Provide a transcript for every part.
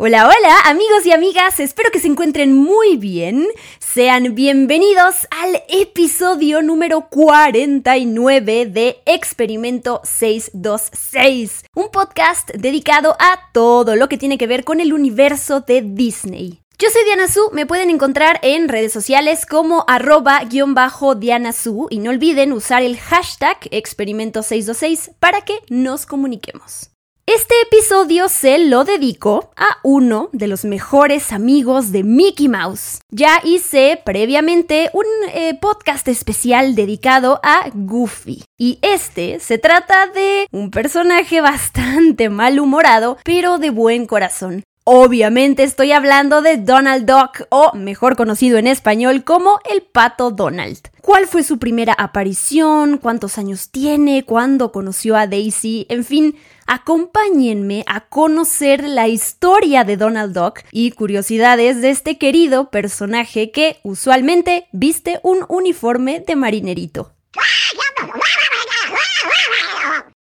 Hola, hola amigos y amigas, espero que se encuentren muy bien. Sean bienvenidos al episodio número 49 de Experimento 626, un podcast dedicado a todo lo que tiene que ver con el universo de Disney. Yo soy Diana Su, me pueden encontrar en redes sociales como arroba guion bajo Diana Su y no olviden usar el hashtag experimento626 para que nos comuniquemos. Este episodio se lo dedico a uno de los mejores amigos de Mickey Mouse. Ya hice previamente un eh, podcast especial dedicado a Goofy. Y este se trata de un personaje bastante malhumorado, pero de buen corazón. Obviamente estoy hablando de Donald Duck, o mejor conocido en español como el pato Donald. ¿Cuál fue su primera aparición? ¿Cuántos años tiene? ¿Cuándo conoció a Daisy? En fin, acompáñenme a conocer la historia de Donald Duck y curiosidades de este querido personaje que usualmente viste un uniforme de marinerito.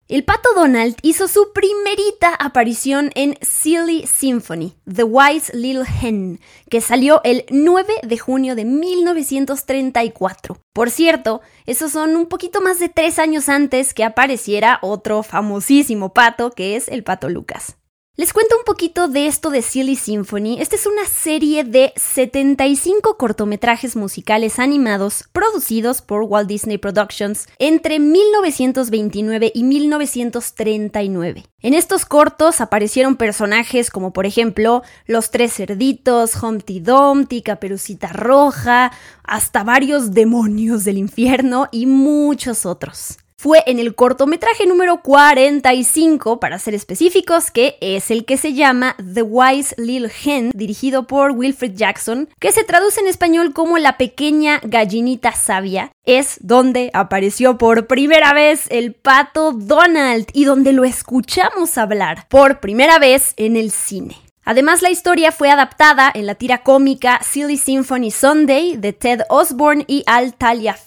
El pato Donald hizo su primerita aparición en Silly Symphony, The Wise Little Hen, que salió el 9 de junio de 1934. Por cierto, esos son un poquito más de tres años antes que apareciera otro famosísimo pato, que es el pato Lucas. Les cuento un poquito de esto de Silly Symphony. Esta es una serie de 75 cortometrajes musicales animados producidos por Walt Disney Productions entre 1929 y 1939. En estos cortos aparecieron personajes como por ejemplo Los Tres Cerditos, Humpty Dumpty, Caperucita Roja, hasta varios demonios del infierno y muchos otros fue en el cortometraje número 45, para ser específicos, que es el que se llama The Wise Little Hen, dirigido por Wilfred Jackson, que se traduce en español como La pequeña gallinita sabia. Es donde apareció por primera vez el pato Donald y donde lo escuchamos hablar por primera vez en el cine. Además, la historia fue adaptada en la tira cómica Silly Symphony Sunday de Ted Osborne y Al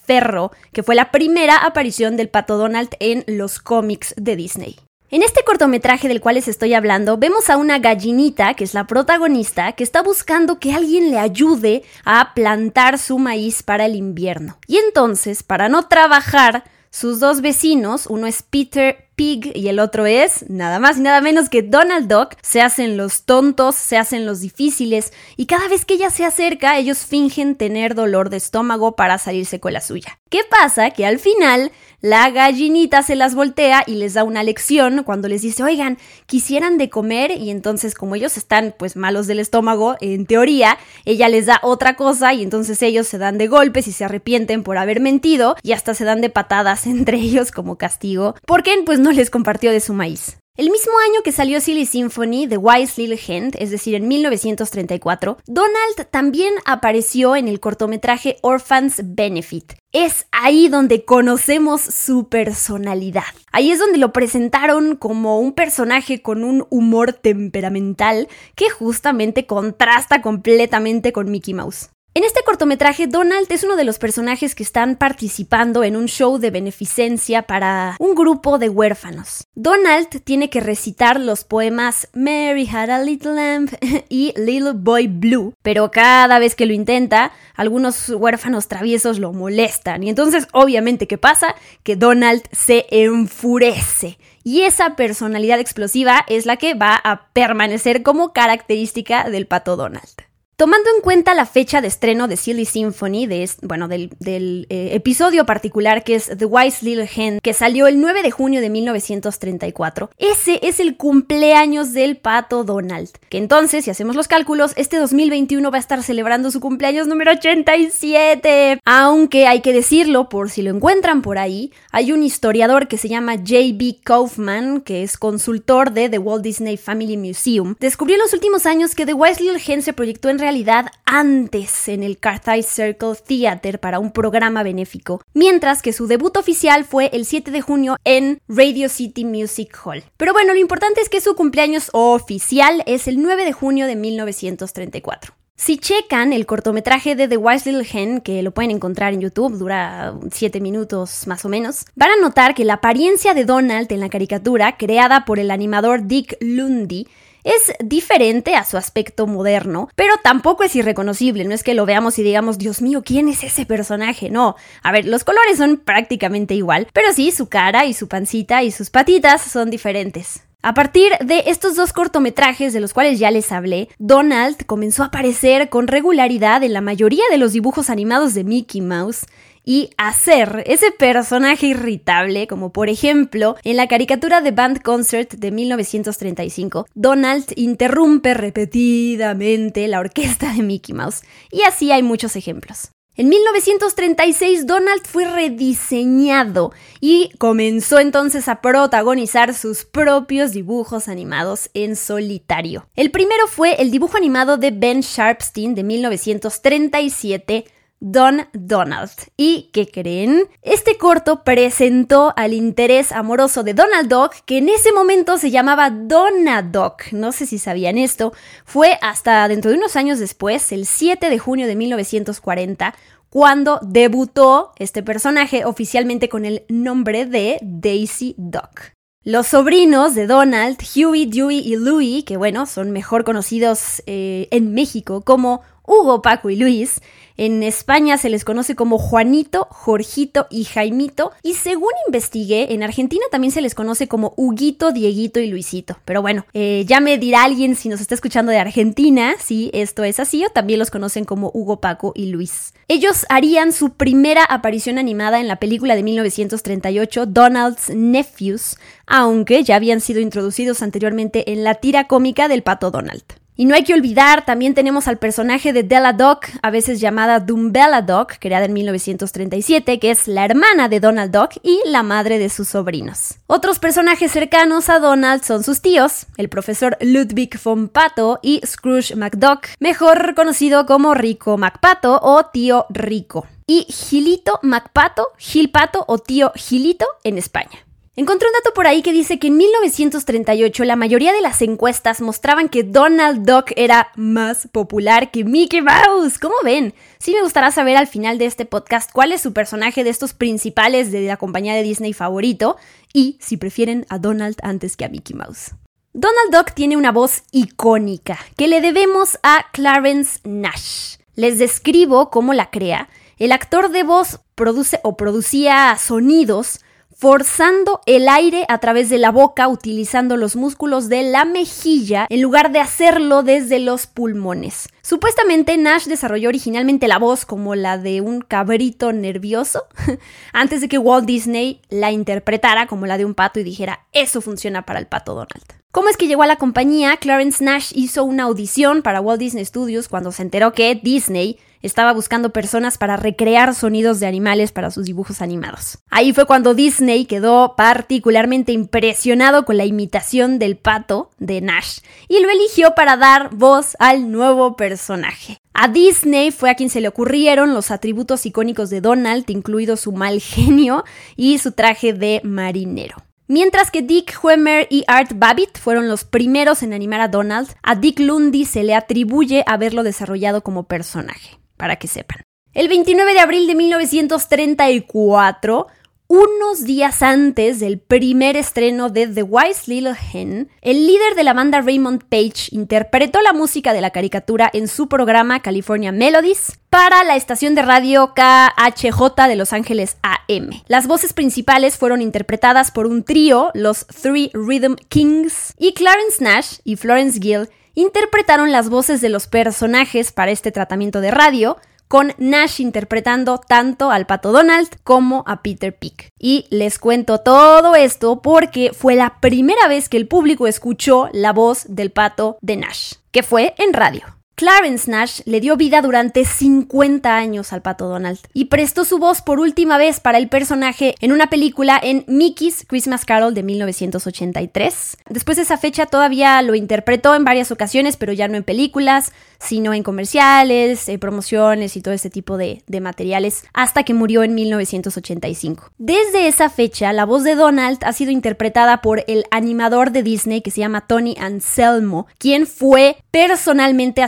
Ferro, que fue la primera aparición del pato Donald en los cómics de Disney. En este cortometraje del cual les estoy hablando, vemos a una gallinita, que es la protagonista, que está buscando que alguien le ayude a plantar su maíz para el invierno. Y entonces, para no trabajar, sus dos vecinos, uno es Peter Pig y el otro es nada más y nada menos que Donald Duck, se hacen los tontos, se hacen los difíciles y cada vez que ella se acerca ellos fingen tener dolor de estómago para salirse con la suya. ¿Qué pasa? Que al final la gallinita se las voltea y les da una lección cuando les dice, oigan, quisieran de comer y entonces como ellos están pues malos del estómago, en teoría, ella les da otra cosa y entonces ellos se dan de golpes y se arrepienten por haber mentido y hasta se dan de patadas entre ellos como castigo, porque pues no les compartió de su maíz. El mismo año que salió Silly Symphony, The Wise Little Hen, es decir, en 1934, Donald también apareció en el cortometraje Orphans Benefit. Es ahí donde conocemos su personalidad. Ahí es donde lo presentaron como un personaje con un humor temperamental que justamente contrasta completamente con Mickey Mouse. En este cortometraje, Donald es uno de los personajes que están participando en un show de beneficencia para un grupo de huérfanos. Donald tiene que recitar los poemas Mary had a little lamb y Little Boy Blue, pero cada vez que lo intenta, algunos huérfanos traviesos lo molestan. Y entonces, obviamente, ¿qué pasa? Que Donald se enfurece. Y esa personalidad explosiva es la que va a permanecer como característica del pato Donald. Tomando en cuenta la fecha de estreno de Silly Symphony, bueno, del, eh, episodio particular que es The Wise Little Hen, que salió el 9 de junio de 1934, ese es el cumpleaños del pato Donald. Que entonces, si hacemos los cálculos, este 2021 va a estar celebrando su cumpleaños número 87. Aunque hay que decirlo, por si lo encuentran por ahí, hay un historiador que se llama J.B. Kaufman, que es consultor de The Walt Disney Family Museum, descubrió en los últimos años que The Wise Little Hen se proyectó en realidad antes en el Carthay Circle Theater para un programa benéfico, mientras que su debut oficial fue el 7 de junio en Radio City Music Hall. Pero bueno, lo importante es que su cumpleaños oficial es el 9 de junio de 1934. Si checan el cortometraje de The Wise Little Hen, que lo pueden encontrar en YouTube, dura 7 minutos más o menos, van a notar que la apariencia de Donald en la caricatura, creada por el animador Dick Lundy, es diferente a su aspecto moderno, pero tampoco es irreconocible, no es que lo veamos y digamos, Dios mío, ¿quién es ese personaje? No, a ver, los colores son prácticamente igual, pero sí, su cara y su pancita y sus patitas son diferentes. A partir de estos dos cortometrajes de los cuales ya les hablé, Donald comenzó a aparecer con regularidad en la mayoría de los dibujos animados de Mickey Mouse y hacer ese personaje irritable, como por ejemplo en la caricatura de Band Concert de 1935, Donald interrumpe repetidamente la orquesta de Mickey Mouse, y así hay muchos ejemplos. En 1936 Donald fue rediseñado y comenzó entonces a protagonizar sus propios dibujos animados en solitario. El primero fue el dibujo animado de Ben Sharpstein de 1937 Don Donald. ¿Y qué creen? Este corto presentó al interés amoroso de Donald Duck, que en ese momento se llamaba Donadoc. No sé si sabían esto. Fue hasta dentro de unos años después, el 7 de junio de 1940, cuando debutó este personaje oficialmente con el nombre de Daisy Duck. Los sobrinos de Donald, Huey, Dewey y Louie, que bueno, son mejor conocidos eh, en México como Hugo, Paco y Luis. En España se les conoce como Juanito, Jorgito y Jaimito. Y según investigué, en Argentina también se les conoce como Huguito, Dieguito y Luisito. Pero bueno, eh, ya me dirá alguien si nos está escuchando de Argentina si esto es así o también los conocen como Hugo, Paco y Luis. Ellos harían su primera aparición animada en la película de 1938 Donald's Nephews, aunque ya habían sido introducidos anteriormente en la tira cómica del pato Donald. Y no hay que olvidar, también tenemos al personaje de Della Doc, a veces llamada Dumbella Doc, creada en 1937, que es la hermana de Donald Duck y la madre de sus sobrinos. Otros personajes cercanos a Donald son sus tíos, el profesor Ludwig von Pato y Scrooge McDuck, mejor conocido como Rico McPato o tío Rico, y Gilito McPato, Gil Pato o tío Gilito en España. Encontré un dato por ahí que dice que en 1938 la mayoría de las encuestas mostraban que Donald Duck era más popular que Mickey Mouse. ¿Cómo ven? Sí me gustará saber al final de este podcast cuál es su personaje de estos principales de la compañía de Disney favorito y si prefieren a Donald antes que a Mickey Mouse. Donald Duck tiene una voz icónica que le debemos a Clarence Nash. Les describo cómo la crea. El actor de voz produce o producía sonidos forzando el aire a través de la boca utilizando los músculos de la mejilla en lugar de hacerlo desde los pulmones. Supuestamente Nash desarrolló originalmente la voz como la de un cabrito nervioso antes de que Walt Disney la interpretara como la de un pato y dijera eso funciona para el pato Donald. ¿Cómo es que llegó a la compañía? Clarence Nash hizo una audición para Walt Disney Studios cuando se enteró que Disney estaba buscando personas para recrear sonidos de animales para sus dibujos animados. Ahí fue cuando Disney quedó particularmente impresionado con la imitación del pato de Nash y lo eligió para dar voz al nuevo personaje. A Disney fue a quien se le ocurrieron los atributos icónicos de Donald, incluido su mal genio y su traje de marinero. Mientras que Dick Huemer y Art Babbitt fueron los primeros en animar a Donald, a Dick Lundy se le atribuye haberlo desarrollado como personaje para que sepan. El 29 de abril de 1934, unos días antes del primer estreno de The Wise Little Hen, el líder de la banda Raymond Page interpretó la música de la caricatura en su programa California Melodies para la estación de radio KHJ de Los Ángeles AM. Las voces principales fueron interpretadas por un trío, los Three Rhythm Kings, y Clarence Nash y Florence Gill interpretaron las voces de los personajes para este tratamiento de radio, con Nash interpretando tanto al pato Donald como a Peter Pig. Y les cuento todo esto porque fue la primera vez que el público escuchó la voz del pato de Nash, que fue en radio. Clarence Nash le dio vida durante 50 años al pato Donald y prestó su voz por última vez para el personaje en una película en Mickey's Christmas Carol de 1983. Después de esa fecha todavía lo interpretó en varias ocasiones, pero ya no en películas, sino en comerciales, eh, promociones y todo ese tipo de, de materiales, hasta que murió en 1985. Desde esa fecha, la voz de Donald ha sido interpretada por el animador de Disney que se llama Tony Anselmo, quien fue personalmente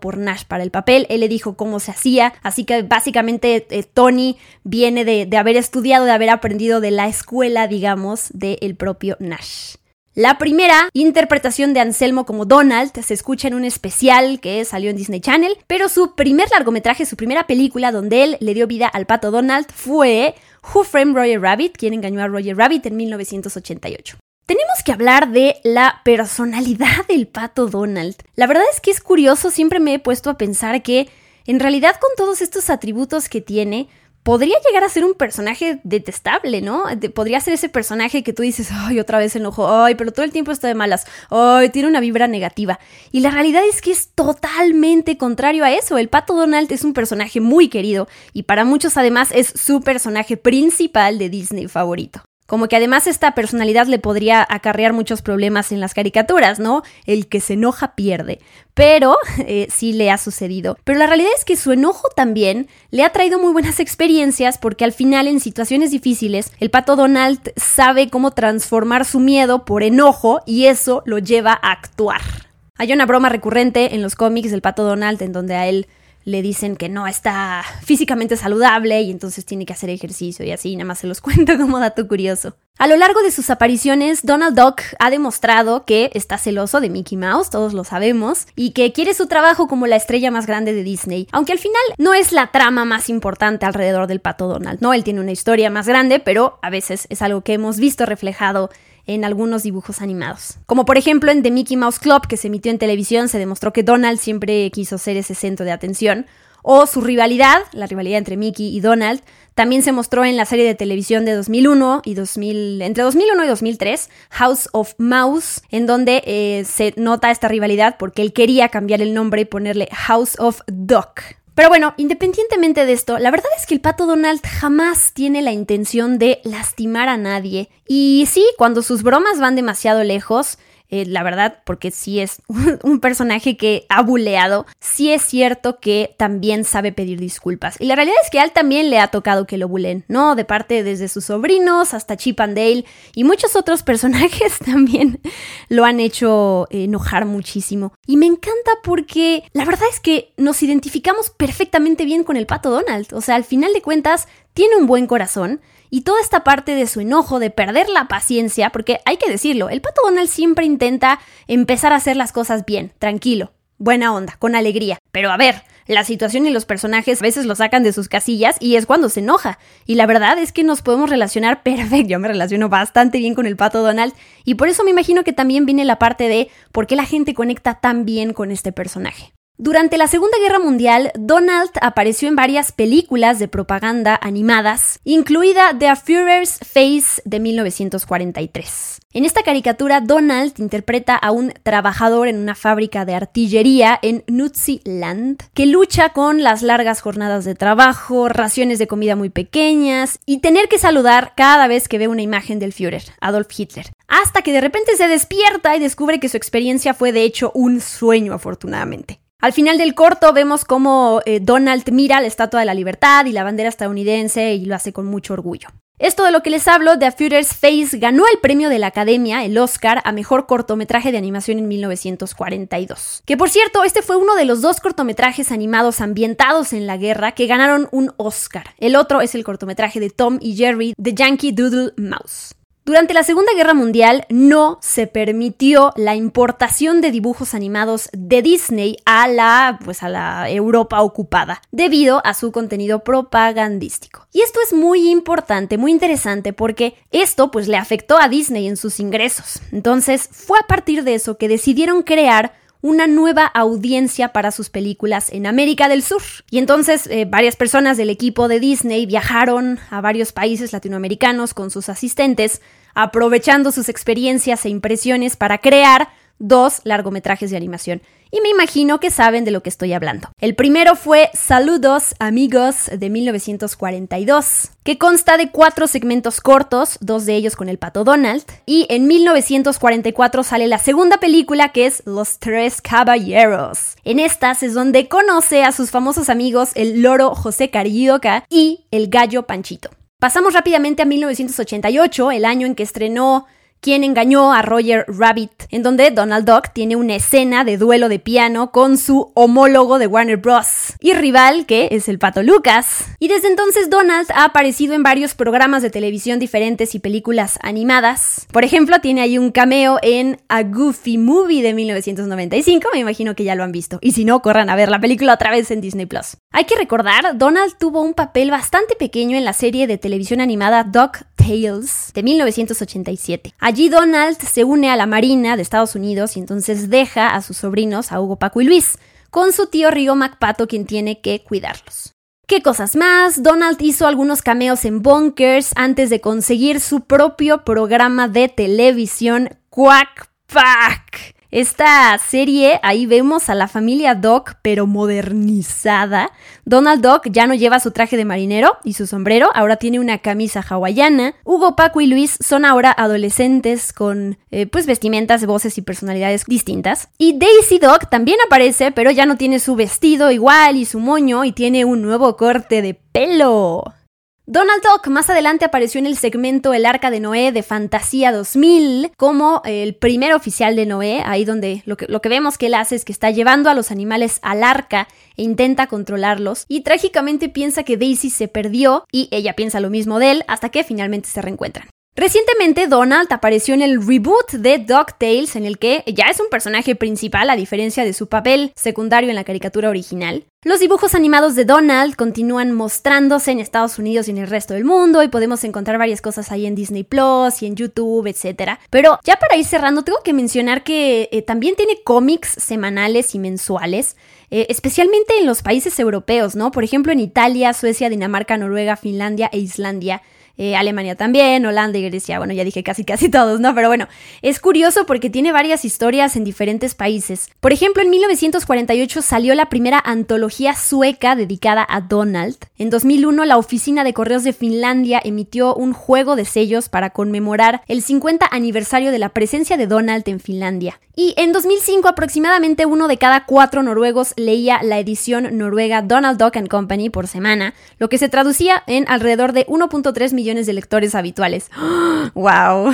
por Nash para el papel. Él le dijo cómo se hacía, así que básicamente eh, Tony viene de, de, haber estudiado, de haber aprendido de la escuela, digamos, del propio Nash. La primera interpretación de Anselmo como Donald se escucha en un especial que salió en Disney Channel, pero su primer largometraje, su primera película donde él le dio vida al pato Donald fue Who Framed Roger Rabbit, quien engañó a Roger Rabbit en 1988. Tenemos que hablar de la personalidad del pato Donald. La verdad es que es curioso, siempre me he puesto a pensar que en realidad con todos estos atributos que tiene, podría llegar a ser un personaje detestable, ¿no? podría ser ese personaje que tú dices, ay, otra vez enojo, ay, pero todo el tiempo está de malas, ay, tiene una vibra negativa. Y la realidad es que es totalmente contrario a eso. El pato Donald es un personaje muy querido y para muchos además es su personaje principal de Disney favorito. Como que además esta personalidad le podría acarrear muchos problemas en las caricaturas, ¿no? El que se enoja pierde. Pero eh, sí le ha sucedido. Pero la realidad es que su enojo también le ha traído muy buenas experiencias porque al final en situaciones difíciles el pato Donald sabe cómo transformar su miedo por enojo y eso lo lleva a actuar. Hay una broma recurrente en los cómics del pato Donald en donde a él le dicen que no está físicamente saludable y entonces tiene que hacer ejercicio y así, nada más se los cuento como dato curioso. A lo largo de sus apariciones, Donald Duck ha demostrado que está celoso de Mickey Mouse, todos lo sabemos, y que quiere su trabajo como la estrella más grande de Disney, aunque al final no es la trama más importante alrededor del pato Donald, ¿no? Él tiene una historia más grande, pero a veces es algo que hemos visto reflejado en algunos dibujos animados. Como por ejemplo en The Mickey Mouse Club, que se emitió en televisión, se demostró que Donald siempre quiso ser ese centro de atención. O su rivalidad, la rivalidad entre Mickey y Donald, también se mostró en la serie de televisión de 2001 y 2000, entre 2001 y 2003, House of Mouse, en donde eh, se nota esta rivalidad porque él quería cambiar el nombre y ponerle House of Duck. Pero bueno, independientemente de esto, la verdad es que el pato Donald jamás tiene la intención de lastimar a nadie. Y sí, cuando sus bromas van demasiado lejos, eh, la verdad, porque sí es un personaje que ha buleado, sí es cierto que también sabe pedir disculpas. Y la realidad es que a él también le ha tocado que lo bulen, ¿no? De parte desde sus sobrinos hasta Chip and Dale y muchos otros personajes también lo han hecho enojar muchísimo. Y me encanta porque la verdad es que nos identificamos perfectamente bien con el pato Donald. O sea, al final de cuentas, tiene un buen corazón y toda esta parte de su enojo, de perder la paciencia, porque hay que decirlo, el pato Donald siempre intenta empezar a hacer las cosas bien, tranquilo, buena onda, con alegría. Pero a ver, la situación y los personajes a veces lo sacan de sus casillas y es cuando se enoja. Y la verdad es que nos podemos relacionar perfecto. Yo me relaciono bastante bien con el pato Donald y por eso me imagino que también viene la parte de por qué la gente conecta tan bien con este personaje. Durante la Segunda Guerra Mundial, Donald apareció en varias películas de propaganda animadas, incluida The Führer's Face de 1943. En esta caricatura, Donald interpreta a un trabajador en una fábrica de artillería en Land que lucha con las largas jornadas de trabajo, raciones de comida muy pequeñas y tener que saludar cada vez que ve una imagen del Führer, Adolf Hitler. Hasta que de repente se despierta y descubre que su experiencia fue de hecho un sueño, afortunadamente. Al final del corto vemos cómo eh, Donald mira la Estatua de la Libertad y la bandera estadounidense y lo hace con mucho orgullo. Esto de lo que les hablo, The Führer's Face ganó el premio de la Academia, el Oscar, a Mejor Cortometraje de Animación en 1942. Que por cierto, este fue uno de los dos cortometrajes animados ambientados en la guerra que ganaron un Oscar. El otro es el cortometraje de Tom y Jerry, The Yankee Doodle Mouse. Durante la Segunda Guerra Mundial no se permitió la importación de dibujos animados de Disney a la, pues a la Europa ocupada, debido a su contenido propagandístico. Y esto es muy importante, muy interesante, porque esto pues le afectó a Disney en sus ingresos. Entonces fue a partir de eso que decidieron crear una nueva audiencia para sus películas en América del Sur. Y entonces eh, varias personas del equipo de Disney viajaron a varios países latinoamericanos con sus asistentes, aprovechando sus experiencias e impresiones para crear dos largometrajes de animación. Y me imagino que saben de lo que estoy hablando. El primero fue Saludos Amigos de 1942, que consta de cuatro segmentos cortos, dos de ellos con el pato Donald, y en 1944 sale la segunda película que es Los Tres Caballeros. En estas es donde conoce a sus famosos amigos el loro José Carioca y el gallo Panchito. Pasamos rápidamente a 1988, el año en que estrenó quien engañó a Roger Rabbit, en donde Donald Duck tiene una escena de duelo de piano con su homólogo de Warner Bros. y rival, que es el pato Lucas. Y desde entonces Donald ha aparecido en varios programas de televisión diferentes y películas animadas. Por ejemplo, tiene ahí un cameo en A Goofy Movie de 1995, me imagino que ya lo han visto. Y si no, corran a ver la película otra vez en Disney Plus. Hay que recordar, Donald tuvo un papel bastante pequeño en la serie de televisión animada Duck De 1987. Allí Donald se une a la Marina de Estados Unidos y entonces deja a sus sobrinos, a Hugo, Paco y Luis, con su tío Río MacPato quien tiene que cuidarlos. ¿Qué cosas más? Donald hizo algunos cameos en Bunkers antes de conseguir su propio programa de televisión Quack Pack. Esta serie, ahí vemos a la familia Doc, pero modernizada. Donald Duck ya no lleva su traje de marinero y su sombrero, ahora tiene una camisa hawaiana. Hugo, Paco y Luis son ahora adolescentes con eh, pues vestimentas, voces y personalidades distintas. Y Daisy Duck también aparece, pero ya no tiene su vestido igual y su moño y tiene un nuevo corte de pelo. Donald Duck más adelante apareció en el segmento El Arca de Noé de Fantasía 2000 como el primer oficial de Noé, ahí donde lo que, lo que vemos que él hace es que está llevando a los animales al arca e intenta controlarlos y trágicamente piensa que Daisy se perdió y ella piensa lo mismo de él hasta que finalmente se reencuentran. Recientemente Donald apareció en el reboot de DuckTales en el que ya es un personaje principal a diferencia de su papel secundario en la caricatura original. Los dibujos animados de Donald continúan mostrándose en Estados Unidos y en el resto del mundo y podemos encontrar varias cosas ahí en Disney Plus y en YouTube, etc. Pero ya para ir cerrando tengo que mencionar que eh, también tiene cómics semanales y mensuales. Eh, especialmente en los países europeos, ¿no? Por ejemplo, en Italia, Suecia, Dinamarca, Noruega, Finlandia e Islandia eh, Alemania también, Holanda y Grecia, bueno, ya dije casi casi todos, ¿no? Pero bueno, es curioso porque tiene varias historias en diferentes países. Por ejemplo, en 1948 salió la primera antología sueca dedicada a Donald. En 2001, la Oficina de Correos de Finlandia emitió un juego de sellos para conmemorar el 50 aniversario de la presencia de Donald en Finlandia. Y en 2005 aproximadamente uno de cada cuatro noruegos leía la edición noruega Donald Duck and Company por semana, lo que se traducía en alrededor de 1.3 millones de lectores habituales. ¡Wow!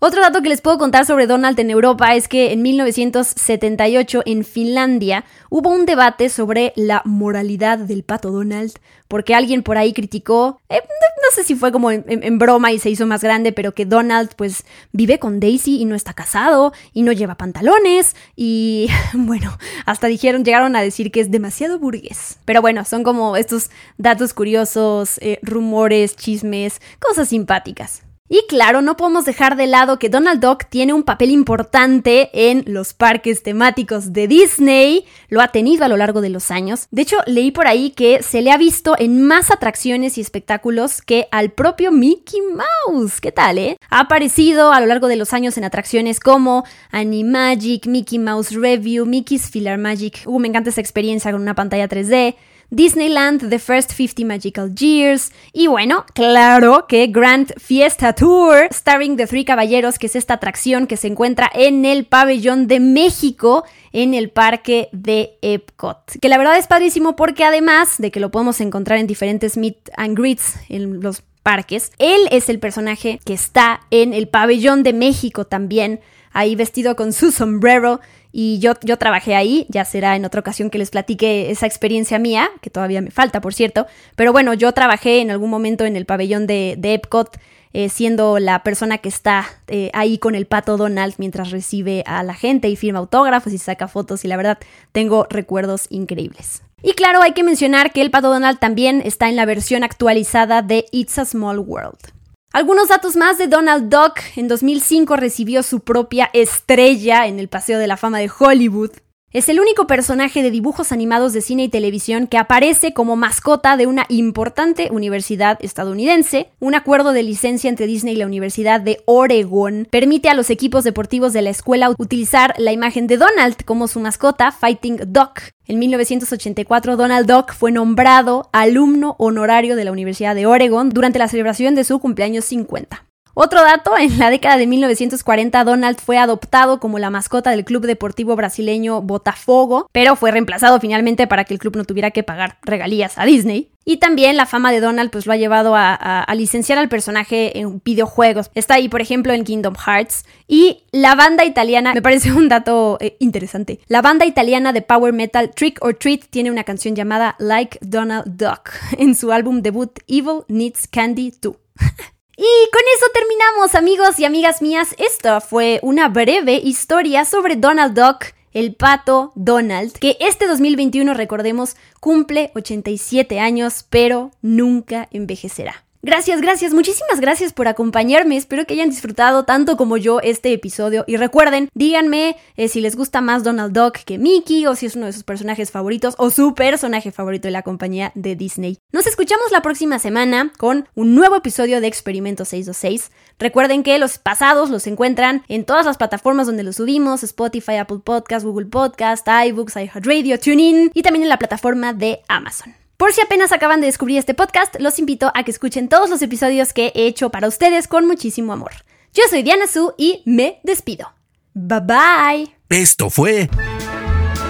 Otro dato que les puedo contar sobre Donald en Europa es que en 1978 en Finlandia hubo un debate sobre la moralidad del pato Donald, porque alguien por ahí criticó, eh, no, sé si fue como en, broma y se hizo más grande, pero que Donald pues vive con Daisy y no está casado y no lleva pantalones y bueno, hasta dijeron, llegaron a decir que es demasiado burgués. Pero bueno, son como estos datos curiosos, eh, rumores, chismes, cosas simpáticas. Y claro, no podemos dejar de lado que Donald Duck tiene un papel importante en los parques temáticos de Disney, lo ha tenido a lo largo de los años. De hecho, leí por ahí que se le ha visto en más atracciones y espectáculos que al propio Mickey Mouse. ¿Qué tal, eh? Ha aparecido a lo largo de los años en atracciones como Animagic, Mickey Mouse Review, Mickey's Filler Magic. Uh, me encanta esa experiencia con una pantalla 3D. Disneyland The First 50 Magical Years y bueno, claro que Grand Fiesta Tour starring The Three Caballeros, que es esta atracción que se encuentra en el pabellón de México en el parque de Epcot. Que la verdad es padrísimo porque además de que lo podemos encontrar en diferentes meet and greets en los parques, él es el personaje que está en el pabellón de México también, ahí vestido con su sombrero y yo, yo trabajé ahí, ya será en otra ocasión que les platique esa experiencia mía, que todavía me falta, por cierto. Pero bueno, yo trabajé en algún momento en el pabellón de, de Epcot, eh, siendo la persona que está eh, ahí con el pato Donald mientras recibe a la gente y firma autógrafos y saca fotos. Y la verdad, tengo recuerdos increíbles. Y claro, hay que mencionar que el pato Donald también está en la versión actualizada de It's a Small World. Algunos datos más de Donald Duck. En 2005 recibió su propia estrella en el Paseo de la Fama de Hollywood. Es el único personaje de dibujos animados de cine y televisión que aparece como mascota de una importante universidad estadounidense. Un acuerdo de licencia entre Disney y la Universidad de Oregon permite a los equipos deportivos de la escuela utilizar la imagen de Donald como su mascota, Fighting Duck. En 1984, Donald Duck fue nombrado alumno honorario de la Universidad de Oregon durante la celebración de su cumpleaños 50. Otro dato, en la década de 1940 Donald fue adoptado como la mascota del club deportivo brasileño Botafogo, pero fue reemplazado finalmente para que el club no tuviera que pagar regalías a Disney. Y también la fama de Donald pues lo ha llevado a, licenciar al personaje en videojuegos. Está ahí, por ejemplo, en Kingdom Hearts. Y la banda italiana, me parece un dato eh, interesante. La banda italiana de power metal Trick or Treat tiene una canción llamada Like Donald Duck en su álbum debut Evil Needs Candy 2. Y con eso terminamos, amigos y amigas mías. Esta fue una breve historia sobre Donald Duck, el pato Donald, que este 2021, recordemos, cumple 87 años, pero nunca envejecerá. Gracias, gracias, muchísimas gracias por acompañarme. Espero que hayan disfrutado tanto como yo este episodio. Y recuerden, díganme eh, si les gusta más Donald Duck que Mickey, o si es uno de sus personajes favoritos, o su personaje favorito de la compañía de Disney. Nos escuchamos la próxima semana con un nuevo episodio de Experimento 626. Recuerden que los pasados los encuentran en todas las plataformas donde los subimos: Spotify, Apple Podcast, Google Podcast, iBooks, iHeartRadio, TuneIn y también en la plataforma de Amazon. Por si apenas acaban de descubrir este podcast, los invito a que escuchen todos los episodios que he hecho para ustedes con muchísimo amor. Yo soy Diana Su y me despido. Bye bye. Esto fue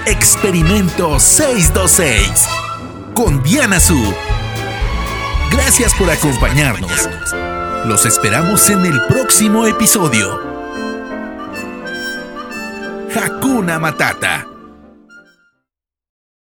Experimento 626 con Diana Su. Gracias por acompañarnos. Los esperamos en el próximo episodio. Hakuna Matata.